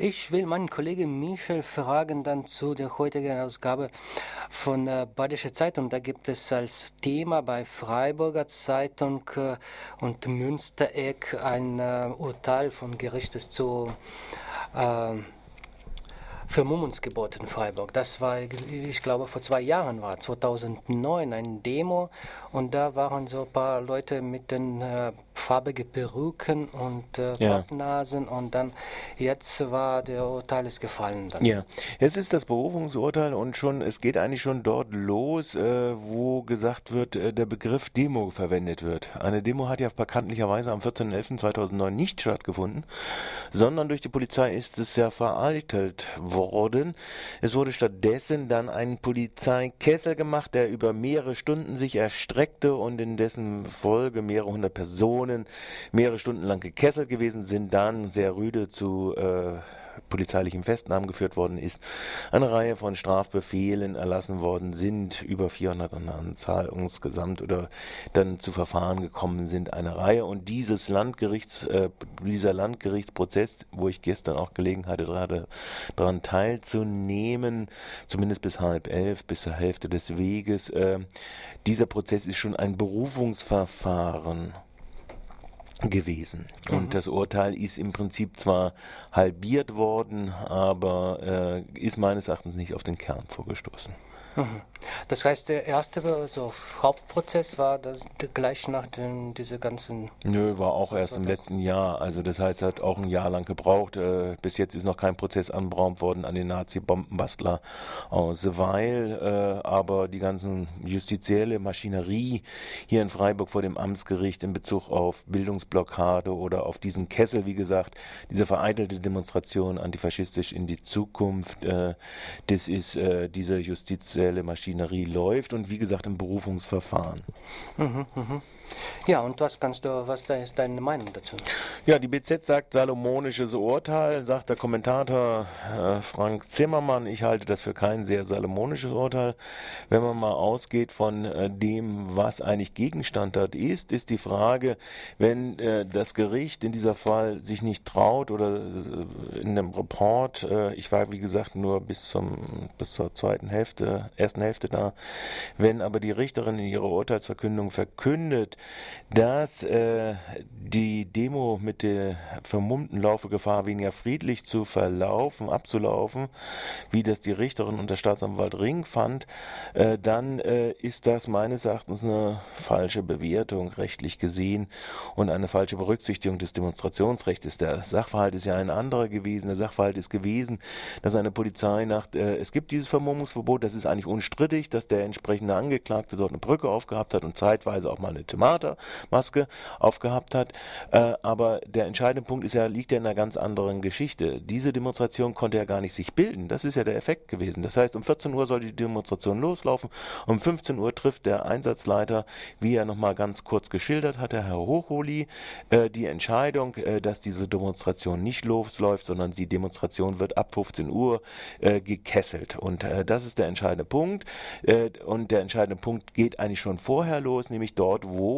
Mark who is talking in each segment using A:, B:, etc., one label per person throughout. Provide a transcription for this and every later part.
A: Ich will meinen Kollegen Michel fragen dann zu der heutigen Ausgabe von äh, Badische Zeitung. Da gibt es als Thema bei Freiburger Zeitung äh, und Münstereck ein äh, Urteil von Gerichtes zu äh, Vermummungsgebot in Freiburg. Das war, ich glaube, vor zwei Jahren war, 2009, ein Demo und da waren so ein paar Leute mit den äh, farbige Perücken und äh, ja. und dann jetzt war der Urteil ist gefallen. Dann.
B: Ja, es ist das Berufungsurteil und schon es geht eigentlich schon dort los, äh, wo gesagt wird, äh, der Begriff Demo verwendet wird. Eine Demo hat ja bekanntlicherweise am 14.11.2009 nicht stattgefunden, sondern durch die Polizei ist es ja vereitelt worden. Es wurde stattdessen dann ein Polizeikessel gemacht, der über mehrere Stunden sich erstreckte und in dessen Folge mehrere hundert Personen Personen mehrere Stunden lang gekesselt gewesen sind, dann sehr rüde zu äh, polizeilichen Festnahmen geführt worden ist, eine Reihe von Strafbefehlen erlassen worden sind, über 400 an Anzahl insgesamt oder dann zu Verfahren gekommen sind, eine Reihe. Und dieses Landgerichts, äh, dieser Landgerichtsprozess, wo ich gestern auch Gelegenheit hatte, daran teilzunehmen, zumindest bis halb elf, bis zur Hälfte des Weges, äh, dieser Prozess ist schon ein Berufungsverfahren gewesen. Und mhm. das Urteil ist im Prinzip zwar halbiert worden, aber äh, ist meines Erachtens nicht auf den Kern vorgestoßen.
A: Mhm. Das heißt, der erste also Hauptprozess war das gleich nach den, diese ganzen.
B: Nö, war auch erst im letzten Jahr. Also das heißt, hat auch ein Jahr lang gebraucht. Äh, bis jetzt ist noch kein Prozess anberaumt worden an den Nazi-Bombenbastler aus Weil. Äh, aber die ganzen justizielle Maschinerie hier in Freiburg vor dem Amtsgericht in Bezug auf Bildungsblockade oder auf diesen Kessel, wie gesagt, diese vereitelte Demonstration antifaschistisch in die Zukunft, äh, das ist äh, diese justizielle industrielle Maschinerie läuft und wie gesagt im Berufungsverfahren.
A: Mhm, mh. Ja, und was kannst du, was da ist deine Meinung dazu?
B: Ja, die BZ sagt salomonisches Urteil, sagt der Kommentator äh, Frank Zimmermann. Ich halte das für kein sehr salomonisches Urteil. Wenn man mal ausgeht von äh, dem, was eigentlich Gegenstand dort ist, ist die Frage, wenn äh, das Gericht in dieser Fall sich nicht traut oder äh, in dem Report, äh, ich war wie gesagt nur bis zum bis zur zweiten Hälfte, ersten Hälfte da, wenn aber die Richterin in ihrer Urteilsverkündung verkündet, dass äh, die Demo mit der vermummten Laufegefahr weniger friedlich zu verlaufen, abzulaufen, wie das die Richterin und der Staatsanwalt Ring fand, äh, dann äh, ist das meines Erachtens eine falsche Bewertung rechtlich gesehen und eine falsche Berücksichtigung des Demonstrationsrechts. Der Sachverhalt ist ja ein anderer gewesen. Der Sachverhalt ist gewesen, dass eine Polizei nach, äh, es gibt dieses Vermummungsverbot, das ist eigentlich unstrittig, dass der entsprechende Angeklagte dort eine Brücke aufgehabt hat und zeitweise auch mal eine Thematik Maske aufgehabt hat. Äh, aber der entscheidende Punkt ist ja, liegt ja in einer ganz anderen Geschichte. Diese Demonstration konnte ja gar nicht sich bilden. Das ist ja der Effekt gewesen. Das heißt, um 14 Uhr soll die Demonstration loslaufen. Um 15 Uhr trifft der Einsatzleiter, wie er nochmal ganz kurz geschildert hatte, Herr Hochholi, äh, die Entscheidung, äh, dass diese Demonstration nicht losläuft, sondern die Demonstration wird ab 15 Uhr äh, gekesselt. Und äh, das ist der entscheidende Punkt. Äh, und der entscheidende Punkt geht eigentlich schon vorher los, nämlich dort, wo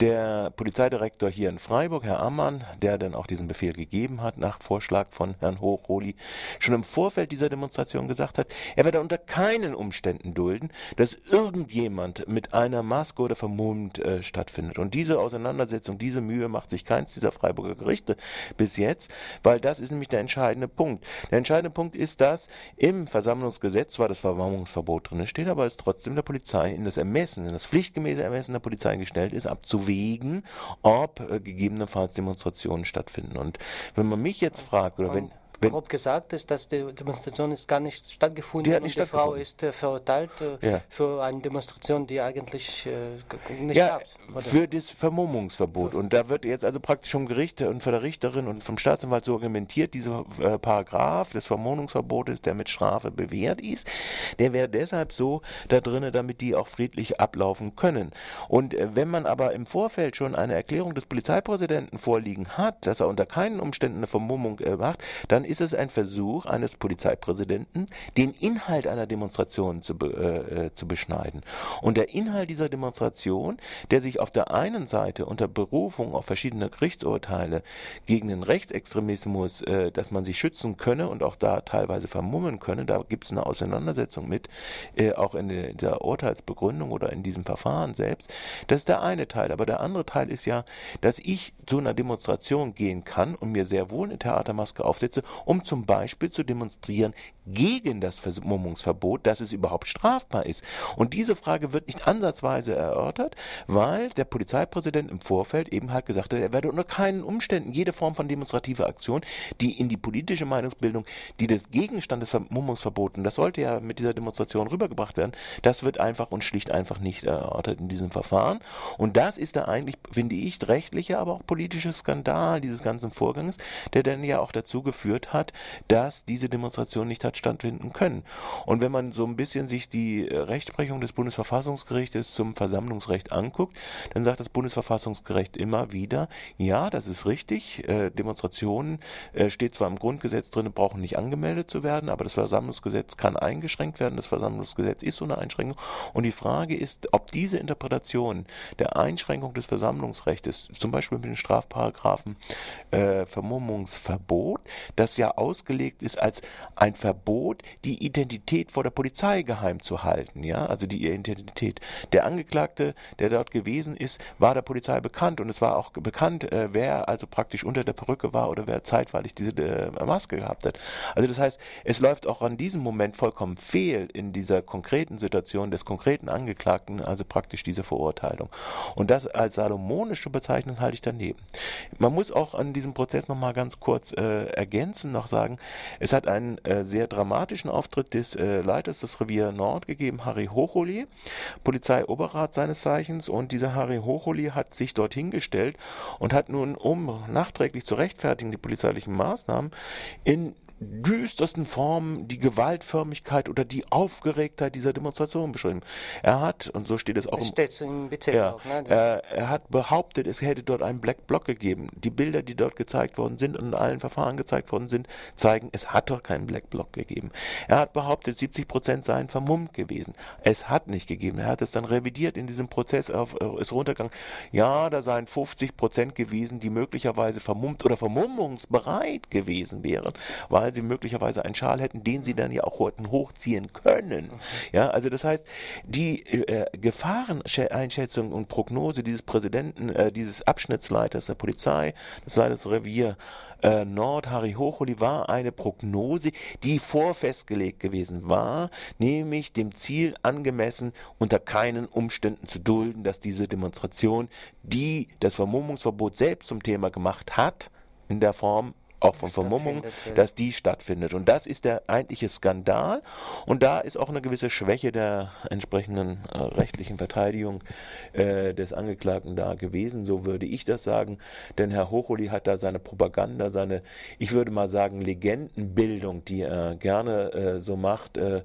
B: der Polizeidirektor hier in Freiburg, Herr Ammann, der dann auch diesen Befehl gegeben hat, nach Vorschlag von Herrn Hochroli, schon im Vorfeld dieser Demonstration gesagt hat, er werde unter keinen Umständen dulden, dass irgendjemand mit einer Maske oder vermummt äh, stattfindet. Und diese Auseinandersetzung, diese Mühe macht sich keins dieser Freiburger Gerichte bis jetzt, weil das ist nämlich der entscheidende Punkt. Der entscheidende Punkt ist, dass im Versammlungsgesetz zwar das Verwarnungsverbot drin steht, aber es trotzdem der Polizei in das Ermessen, in das pflichtgemäße Ermessen der Polizei gestellt gestellt ist, abzuwägen, ob äh, gegebenenfalls Demonstrationen stattfinden. Und wenn man mich jetzt fragt, oder wenn
A: wenn, grob gesagt ist, dass die Demonstration ist gar nicht stattgefunden
B: die hat nicht
A: und die Frau ist äh, verurteilt äh, ja. für eine Demonstration, die eigentlich äh, nicht
B: ja, gab. Für das Vermummungsverbot. Und da wird jetzt also praktisch vom Gericht und von der Richterin und vom Staatsanwalt so argumentiert, dieser äh, Paragraph des Vermummungsverbotes, der mit Strafe bewährt ist, der wäre deshalb so da drin, damit die auch friedlich ablaufen können. Und äh, wenn man aber im Vorfeld schon eine Erklärung des Polizeipräsidenten vorliegen hat, dass er unter keinen Umständen eine Vermummung äh, macht, dann ist es ein Versuch eines Polizeipräsidenten, den Inhalt einer Demonstration zu, äh, äh, zu beschneiden. Und der Inhalt dieser Demonstration, der sich auf der einen Seite unter Berufung auf verschiedene Gerichtsurteile gegen den Rechtsextremismus, äh, dass man sich schützen könne und auch da teilweise vermummen könne, da gibt es eine Auseinandersetzung mit, äh, auch in der Urteilsbegründung oder in diesem Verfahren selbst. Das ist der eine Teil. Aber der andere Teil ist ja, dass ich zu einer Demonstration gehen kann und mir sehr wohl eine Theatermaske aufsetze, um zum Beispiel zu demonstrieren gegen das Vermummungsverbot, dass es überhaupt strafbar ist. Und diese Frage wird nicht ansatzweise erörtert, weil der Polizeipräsident im Vorfeld eben halt gesagt hat, er werde unter keinen Umständen jede Form von demonstrativer Aktion, die in die politische Meinungsbildung, die des Gegenstand des Vermummungsverboten, das sollte ja mit dieser Demonstration rübergebracht werden, das wird einfach und schlicht einfach nicht erörtert in diesem Verfahren. Und das ist da eigentlich, finde ich, rechtliche, aber auch politische Skandal dieses ganzen Vorgangs, der dann ja auch dazu geführt hat, dass diese Demonstration nicht hat stattfinden können. Und wenn man so ein bisschen sich die äh, Rechtsprechung des Bundesverfassungsgerichtes zum Versammlungsrecht anguckt, dann sagt das Bundesverfassungsgericht immer wieder, ja, das ist richtig, äh, Demonstrationen äh, steht zwar im Grundgesetz drin, brauchen nicht angemeldet zu werden, aber das Versammlungsgesetz kann eingeschränkt werden, das Versammlungsgesetz ist so eine Einschränkung. Und die Frage ist, ob diese Interpretation der Einschränkung des Versammlungsrechts, zum Beispiel mit den Strafparagraphen äh, Vermummungsverbot, das ja ausgelegt ist als ein Verbot, die Identität vor der Polizei geheim zu halten, ja, also die Identität. Der Angeklagte, der dort gewesen ist, war der Polizei bekannt und es war auch bekannt, äh, wer also praktisch unter der Perücke war oder wer zeitweilig diese äh, Maske gehabt hat. Also das heißt, es läuft auch an diesem Moment vollkommen fehl in dieser konkreten Situation des konkreten Angeklagten, also praktisch diese Verurteilung. Und das als salomonische Bezeichnung halte ich daneben. Man muss auch an diesem Prozess nochmal ganz kurz äh, ergänzen, noch sagen, es hat einen äh, sehr dramatischen Auftritt des äh, Leiters des Revier Nord gegeben, Harry Hocholi, Polizeioberrat seines Zeichens. Und dieser Harry Hocholi hat sich dorthin gestellt und hat nun, um nachträglich zu rechtfertigen die polizeilichen Maßnahmen, in düstersten Formen die Gewaltförmigkeit oder die Aufgeregtheit dieser Demonstration beschrieben. Er hat, und so steht es auch
A: das
B: im,
A: steht im Bitte
B: ja,
A: auch, ne?
B: er, er hat behauptet, es hätte dort einen Black Block gegeben. Die Bilder, die dort gezeigt worden sind und in allen Verfahren gezeigt worden sind, zeigen, es hat dort keinen Black Block gegeben. Er hat behauptet, 70 Prozent seien vermummt gewesen. Es hat nicht gegeben. Er hat es dann revidiert in diesem Prozess, auf, äh, ist runtergegangen. Ja, da seien 50 Prozent gewesen, die möglicherweise vermummt oder vermummungsbereit gewesen wären, weil weil sie möglicherweise einen Schal hätten, den sie dann ja auch hochziehen können. Ja, also das heißt, die äh, Gefahreneinschätzung und Prognose dieses Präsidenten, äh, dieses Abschnittsleiters der Polizei, des Leiters Revier äh, Nord, Harry Hocholi, war eine Prognose, die vorfestgelegt gewesen war, nämlich dem Ziel angemessen, unter keinen Umständen zu dulden, dass diese Demonstration, die das Vermummungsverbot selbst zum Thema gemacht hat, in der Form auch von Vermummung, dass die stattfindet. Und das ist der eigentliche Skandal. Und da ist auch eine gewisse Schwäche der entsprechenden äh, rechtlichen Verteidigung äh, des Angeklagten da gewesen. So würde ich das sagen. Denn Herr Hocholi hat da seine Propaganda, seine, ich würde mal sagen, Legendenbildung, die er gerne äh, so macht, äh,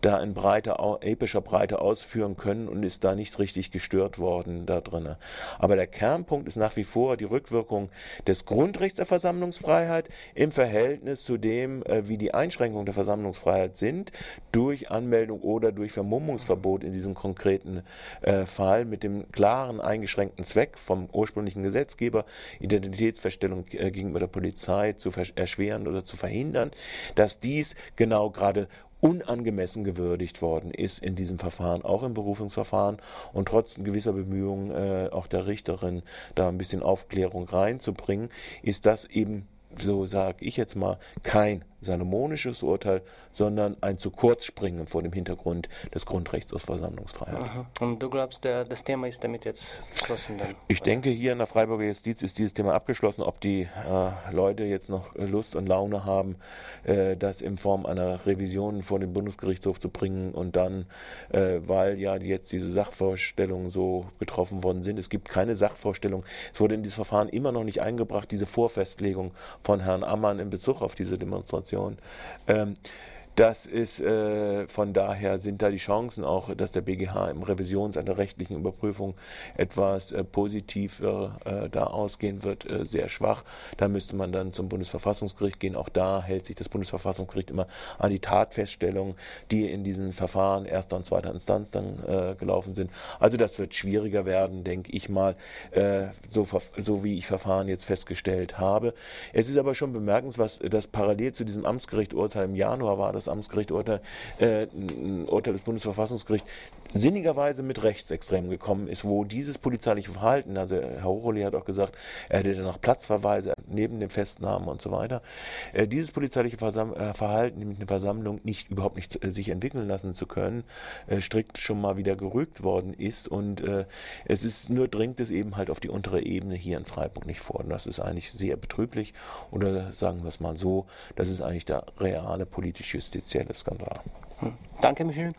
B: da in breiter, epischer Breite ausführen können und ist da nicht richtig gestört worden da drin. Aber der Kernpunkt ist nach wie vor die Rückwirkung des Grundrechts der Versammlungsfreiheit Versammlungsfreiheit im Verhältnis zu dem, äh, wie die Einschränkungen der Versammlungsfreiheit sind, durch Anmeldung oder durch Vermummungsverbot in diesem konkreten äh, Fall mit dem klaren eingeschränkten Zweck vom ursprünglichen Gesetzgeber, Identitätsfeststellung äh, gegenüber der Polizei zu erschweren oder zu verhindern, dass dies genau gerade unangemessen gewürdigt worden ist in diesem Verfahren, auch im Berufungsverfahren. Und trotz gewisser Bemühungen äh, auch der Richterin da ein bisschen Aufklärung reinzubringen, ist das eben so sage ich jetzt mal, kein salomonisches Urteil, sondern ein zu kurz springen vor dem Hintergrund des Grundrechts aus Versammlungsfreiheit. Aha.
A: Und du glaubst, der, das Thema ist damit jetzt
B: geschlossen? Dann, ich oder? denke, hier in der Freiburger Justiz ist dieses Thema abgeschlossen. Ob die äh, Leute jetzt noch Lust und Laune haben, äh, das in Form einer Revision vor den Bundesgerichtshof zu bringen und dann, äh, weil ja jetzt diese Sachvorstellungen so getroffen worden sind, es gibt keine Sachvorstellung, es wurde in dieses Verfahren immer noch nicht eingebracht, diese Vorfestlegung von Herrn Ammann in Bezug auf diese Demonstration. Ähm, Das ist äh, von daher sind da die Chancen auch, dass der BGH im Revisions- einer rechtlichen Überprüfung etwas äh, positiver äh, da ausgehen wird, äh, sehr schwach. Da müsste man dann zum Bundesverfassungsgericht gehen. Auch da hält sich das Bundesverfassungsgericht immer an die Tatfeststellungen, die in diesen Verfahren erster und zweiter Instanz dann äh, gelaufen sind. Also das wird schwieriger werden, denke ich mal, äh, so, so wie ich Verfahren jetzt festgestellt habe. Es ist aber schon bemerkenswert, dass parallel zu diesem Amtsgerichturteil im Januar war das Amtsgerichturteil, äh, ein Urteil des Bundesverfassungsgerichts, sinnigerweise mit Rechtsextremen gekommen ist, wo dieses polizeiliche Verhalten, also Herr Hocholi hat auch gesagt, er hätte dann noch Platzverweise neben den Festnahmen und so weiter, äh, dieses polizeiliche Versam äh, Verhalten, nämlich eine Versammlung nicht überhaupt nicht äh, sich entwickeln lassen zu können, äh, strikt schon mal wieder gerügt worden ist und äh, es ist nur dringt es eben halt auf die untere Ebene hier in Freiburg nicht vor. Und das ist eigentlich sehr betrüblich oder sagen wir es mal so, das ist eigentlich der reale politisch-justizielle Skandal.
A: Hm. Danke, Michael.